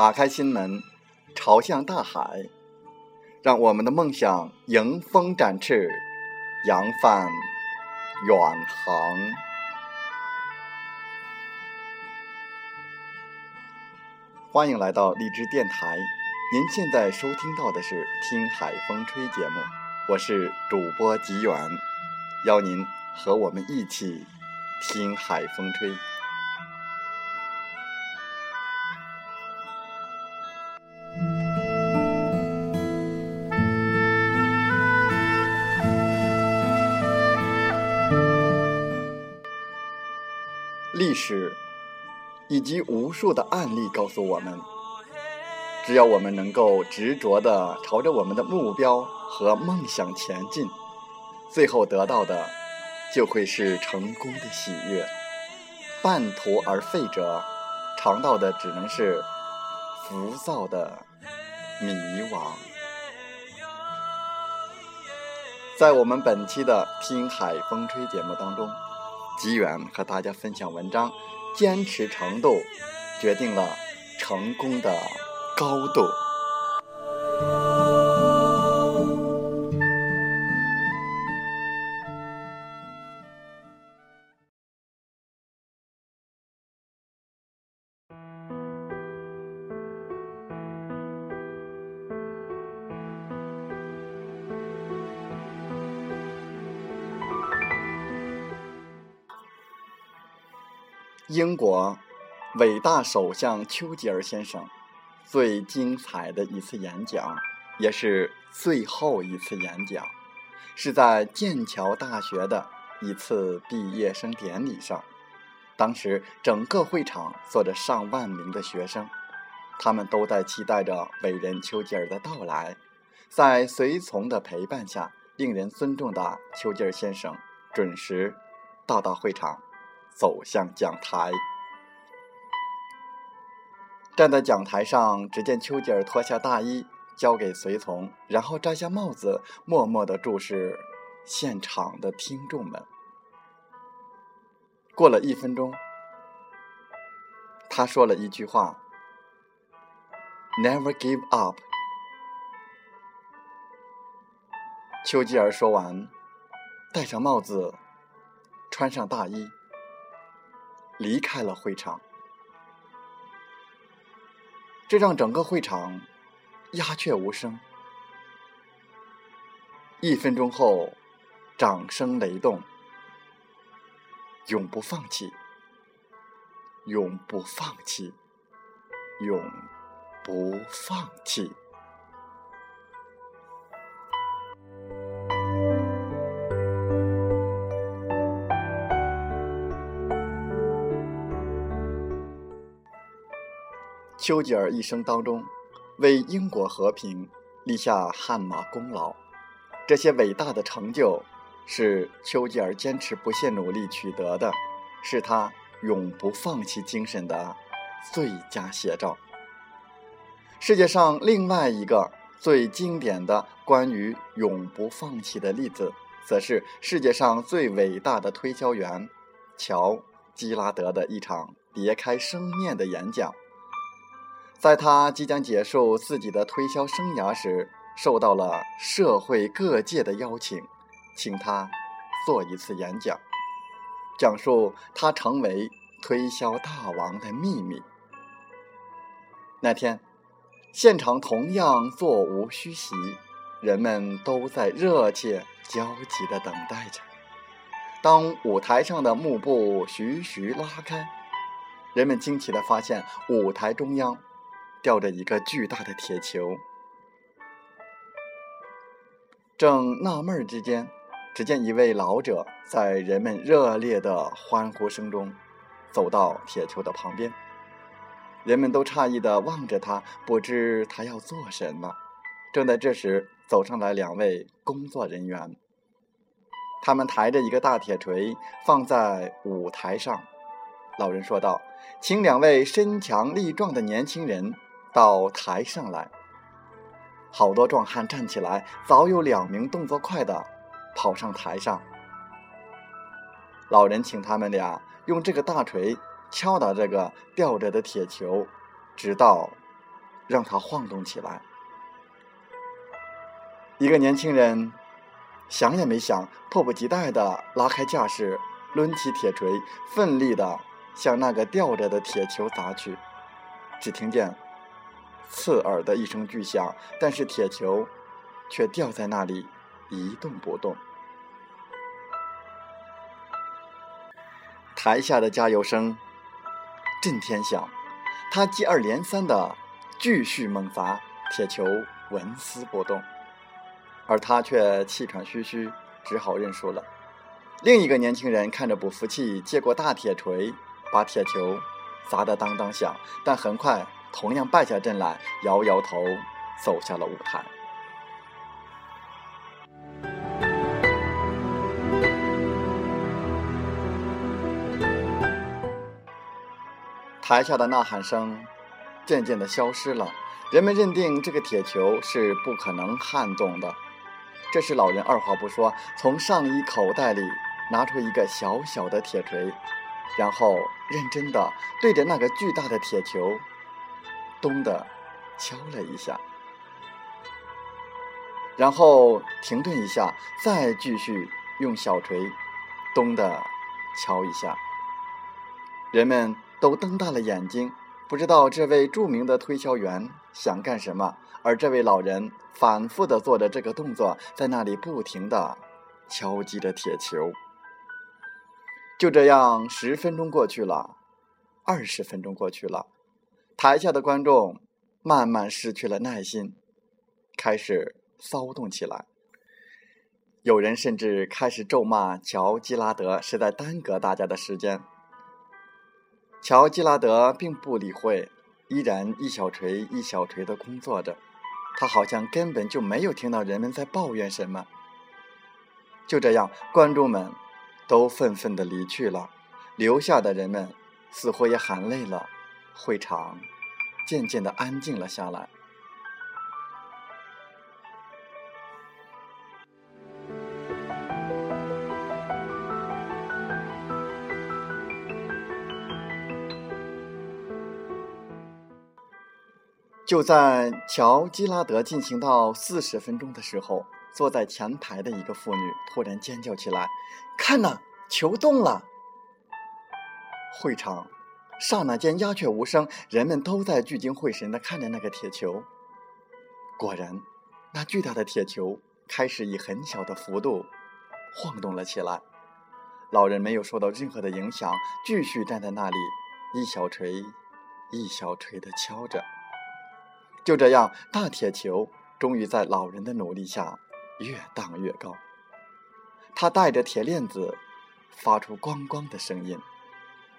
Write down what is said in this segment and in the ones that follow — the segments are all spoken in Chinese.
打开心门，朝向大海。让我们的梦想迎风展翅，扬帆远航。欢迎来到荔枝电台，您现在收听到的是《听海风吹》节目，我是主播吉远，邀您和我们一起听海风吹。历史以及无数的案例告诉我们，只要我们能够执着的朝着我们的目标和梦想前进，最后得到的就会是成功的喜悦。半途而废者，尝到的只能是浮躁的迷惘。在我们本期的《听海风吹》节目当中。机缘和大家分享文章，坚持程度决定了成功的高度。英国伟大首相丘吉尔先生最精彩的一次演讲，也是最后一次演讲，是在剑桥大学的一次毕业生典礼上。当时整个会场坐着上万名的学生，他们都在期待着伟人丘吉尔的到来。在随从的陪伴下，令人尊重的丘吉尔先生准时到达会场。走向讲台，站在讲台上，只见丘吉尔脱下大衣交给随从，然后摘下帽子，默默地注视现场的听众们。过了一分钟，他说了一句话：“Never give up。”丘吉尔说完，戴上帽子，穿上大衣。离开了会场，这让整个会场鸦雀无声。一分钟后，掌声雷动。永不放弃，永不放弃，永不放弃。丘吉尔一生当中，为英国和平立下汗马功劳，这些伟大的成就，是丘吉尔坚持不懈努力取得的，是他永不放弃精神的最佳写照。世界上另外一个最经典的关于永不放弃的例子，则是世界上最伟大的推销员乔·基拉德的一场别开生面的演讲。在他即将结束自己的推销生涯时，受到了社会各界的邀请，请他做一次演讲，讲述他成为推销大王的秘密。那天，现场同样座无虚席，人们都在热切焦急地等待着。当舞台上的幕布徐徐拉开，人们惊奇地发现舞台中央。吊着一个巨大的铁球，正纳闷之间，只见一位老者在人们热烈的欢呼声中走到铁球的旁边，人们都诧异地望着他，不知他要做什么。正在这时，走上来两位工作人员，他们抬着一个大铁锤放在舞台上。老人说道：“请两位身强力壮的年轻人到台上来。”好多壮汉站起来，早有两名动作快的跑上台上。老人请他们俩用这个大锤敲打这个吊着的铁球，直到让它晃动起来。一个年轻人想也没想，迫不及待地拉开架势，抡起铁锤，奋力地向那个吊着的铁球砸去。只听见刺耳的一声巨响，但是铁球却吊在那里一动不动。台下的加油声震天响，他接二连三的继续猛砸，铁球纹丝不动，而他却气喘吁吁，只好认输了。另一个年轻人看着不服气，接过大铁锤，把铁球砸得当当响，但很快同样败下阵来，摇摇头，走下了舞台。台下的呐喊声渐渐的消失了，人们认定这个铁球是不可能撼动的。这时，老人二话不说，从上衣口袋里拿出一个小小的铁锤，然后认真的对着那个巨大的铁球“咚”的敲了一下，然后停顿一下，再继续用小锤“咚”的敲一下，人们。都瞪大了眼睛，不知道这位著名的推销员想干什么。而这位老人反复的做着这个动作，在那里不停的敲击着铁球。就这样，十分钟过去了，二十分钟过去了，台下的观众慢慢失去了耐心，开始骚动起来。有人甚至开始咒骂乔基拉德是在耽搁大家的时间。乔·基拉德并不理会，依然一小锤一小锤的工作着。他好像根本就没有听到人们在抱怨什么。就这样，观众们都愤愤地离去了，留下的人们似乎也喊累了。会场渐渐的安静了下来。就在乔基拉德进行到四十分钟的时候，坐在前排的一个妇女突然尖叫起来：“看呐，球动了！”会场刹那间鸦雀无声，人们都在聚精会神地看着那个铁球。果然，那巨大的铁球开始以很小的幅度晃动了起来。老人没有受到任何的影响，继续站在那里，一小锤一小锤地敲着。就这样，大铁球终于在老人的努力下越荡越高。它带着铁链子，发出“咣咣”的声音。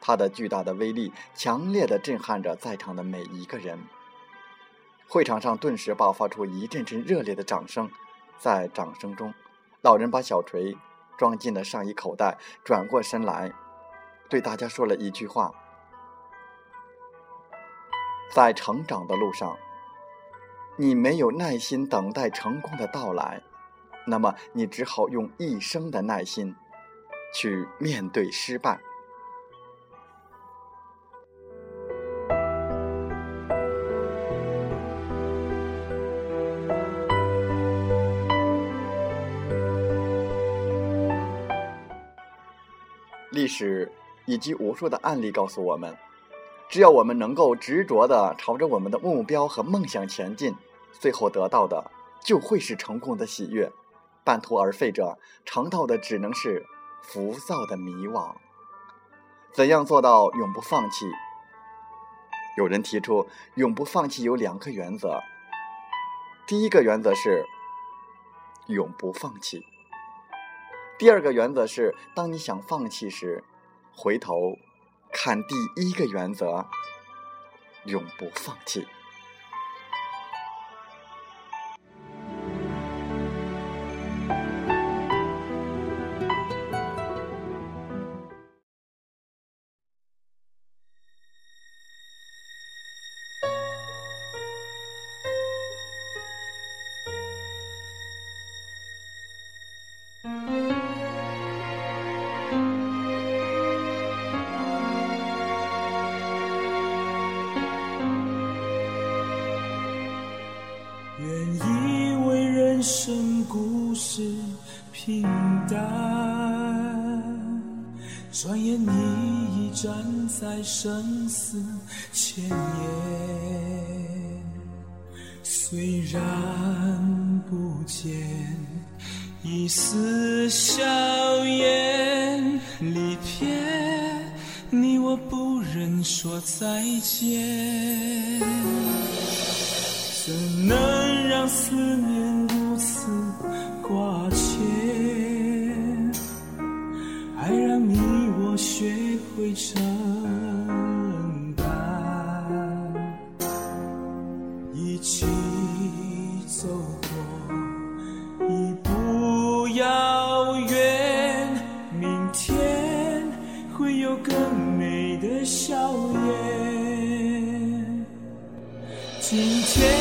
它的巨大的威力强烈的震撼着在场的每一个人。会场上顿时爆发出一阵阵热烈的掌声。在掌声中，老人把小锤装进了上衣口袋，转过身来，对大家说了一句话：“在成长的路上。”你没有耐心等待成功的到来，那么你只好用一生的耐心去面对失败。史以及无数的案例告诉我们，只要我们能够执着的朝着我们的目标和梦想前进。最后得到的就会是成功的喜悦，半途而废者尝到的只能是浮躁的迷惘。怎样做到永不放弃？有人提出，永不放弃有两个原则。第一个原则是永不放弃；第二个原则是，当你想放弃时，回头看第一个原则，永不放弃。生故事平淡，转眼你已站在生死前沿。虽然不见一丝笑颜，离别你我不忍说再见，怎能让思念承担，一起走过一步遥远，明天会有更美的笑颜。今天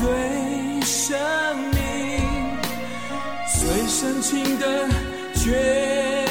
对生命最深情的眷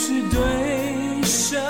是对手。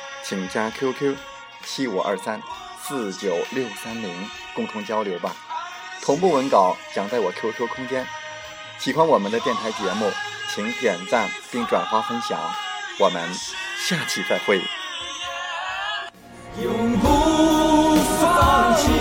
请加 qq 七五二三四九六三零共同交流吧。同步文稿将在我 qq 空间喜欢我们的电台节目请点赞并转发分享。我们下期再会。永不放弃